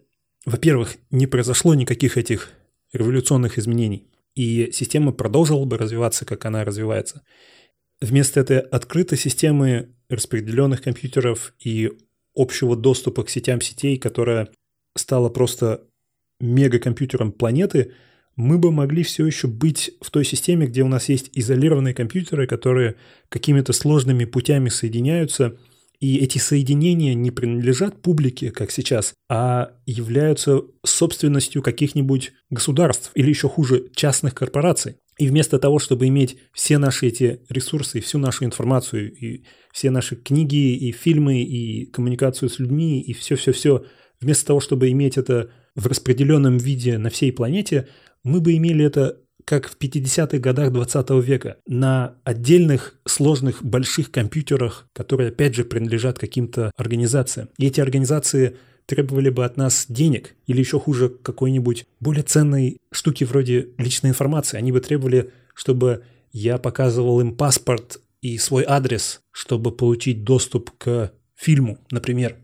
во-первых, не произошло никаких этих революционных изменений, и система продолжила бы развиваться, как она развивается. Вместо этой открытой системы распределенных компьютеров и общего доступа к сетям сетей, которая стала просто мегакомпьютером планеты, мы бы могли все еще быть в той системе, где у нас есть изолированные компьютеры, которые какими-то сложными путями соединяются – и эти соединения не принадлежат публике, как сейчас, а являются собственностью каких-нибудь государств или еще хуже, частных корпораций. И вместо того, чтобы иметь все наши эти ресурсы, всю нашу информацию, и все наши книги, и фильмы, и коммуникацию с людьми, и все-все-все, вместо того, чтобы иметь это в распределенном виде на всей планете, мы бы имели это как в 50-х годах 20 века, на отдельных сложных больших компьютерах, которые опять же принадлежат каким-то организациям. И эти организации требовали бы от нас денег или еще хуже какой-нибудь более ценной штуки вроде личной информации. Они бы требовали, чтобы я показывал им паспорт и свой адрес, чтобы получить доступ к фильму, например.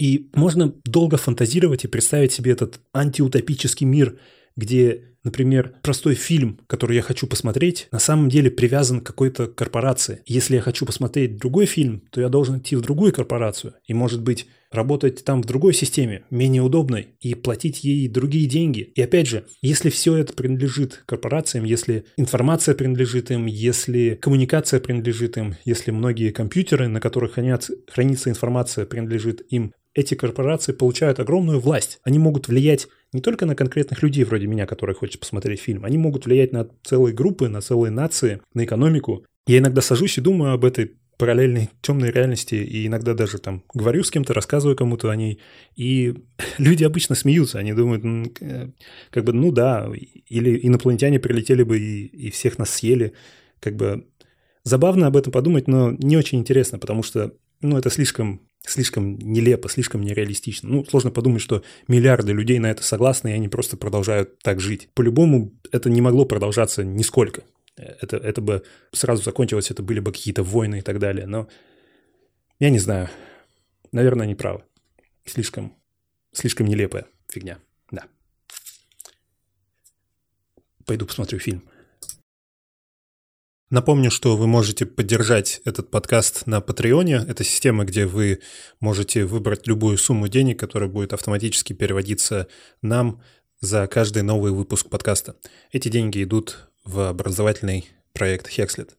И можно долго фантазировать и представить себе этот антиутопический мир, где Например, простой фильм, который я хочу посмотреть, на самом деле привязан к какой-то корпорации. Если я хочу посмотреть другой фильм, то я должен идти в другую корпорацию. И, может быть, работать там в другой системе, менее удобной, и платить ей другие деньги. И опять же, если все это принадлежит корпорациям, если информация принадлежит им, если коммуникация принадлежит им, если многие компьютеры, на которых хранятся, хранится информация, принадлежит им, эти корпорации получают огромную власть. Они могут влиять не только на конкретных людей вроде меня, которые хочет посмотреть фильм, они могут влиять на целые группы, на целые нации, на экономику. Я иногда сажусь и думаю об этой параллельной темной реальности, и иногда даже там говорю с кем-то, рассказываю кому-то о ней, и люди обычно смеются, они думают, э, как бы, ну да, или инопланетяне прилетели бы и, и всех нас съели, как бы забавно об этом подумать, но не очень интересно, потому что, ну, это слишком слишком нелепо, слишком нереалистично. Ну, сложно подумать, что миллиарды людей на это согласны, и они просто продолжают так жить. По-любому это не могло продолжаться нисколько. Это, это бы сразу закончилось, это были бы какие-то войны и так далее. Но я не знаю. Наверное, они правы. Слишком, слишком нелепая фигня. Да. Пойду посмотрю фильм. Напомню, что вы можете поддержать этот подкаст на Патреоне. Это система, где вы можете выбрать любую сумму денег, которая будет автоматически переводиться нам за каждый новый выпуск подкаста. Эти деньги идут в образовательный проект Hexlet.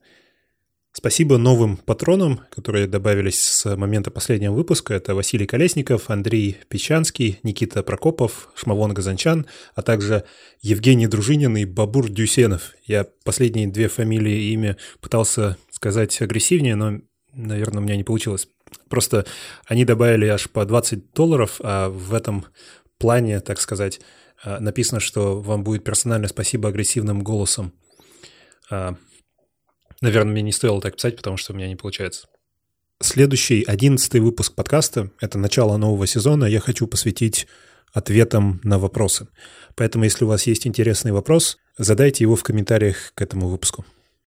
Спасибо новым патронам, которые добавились с момента последнего выпуска. Это Василий Колесников, Андрей Печанский, Никита Прокопов, Шмавон Газанчан, а также Евгений Дружинин и Бабур Дюсенов. Я последние две фамилии и имя пытался сказать агрессивнее, но, наверное, у меня не получилось. Просто они добавили аж по 20 долларов, а в этом плане, так сказать, а, написано, что вам будет персональное спасибо агрессивным голосом. Наверное, мне не стоило так писать, потому что у меня не получается. Следующий, одиннадцатый выпуск подкаста — это начало нового сезона. Я хочу посвятить ответам на вопросы. Поэтому, если у вас есть интересный вопрос, задайте его в комментариях к этому выпуску.